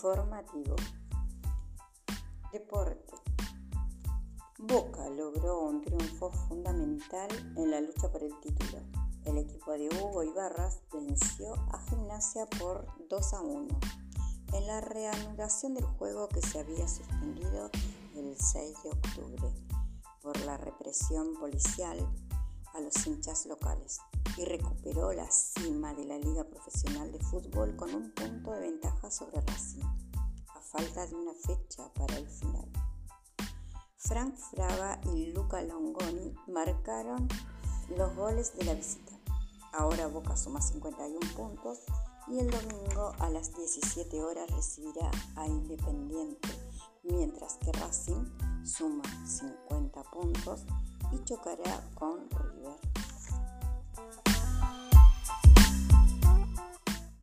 Informativo. Deporte. Boca logró un triunfo fundamental en la lucha por el título. El equipo de Hugo Ibarras venció a Gimnasia por 2 a 1 en la reanudación del juego que se había suspendido el 6 de octubre por la represión policial a los hinchas locales y recuperó la cima de la Liga Profesional de Fútbol con un punto de ventaja sobre Racing, a falta de una fecha para el final. Frank Frava y Luca Longoni marcaron los goles de la visita. Ahora Boca suma 51 puntos y el domingo a las 17 horas recibirá a Independiente, mientras que Racing suma 50 puntos y chocará con River.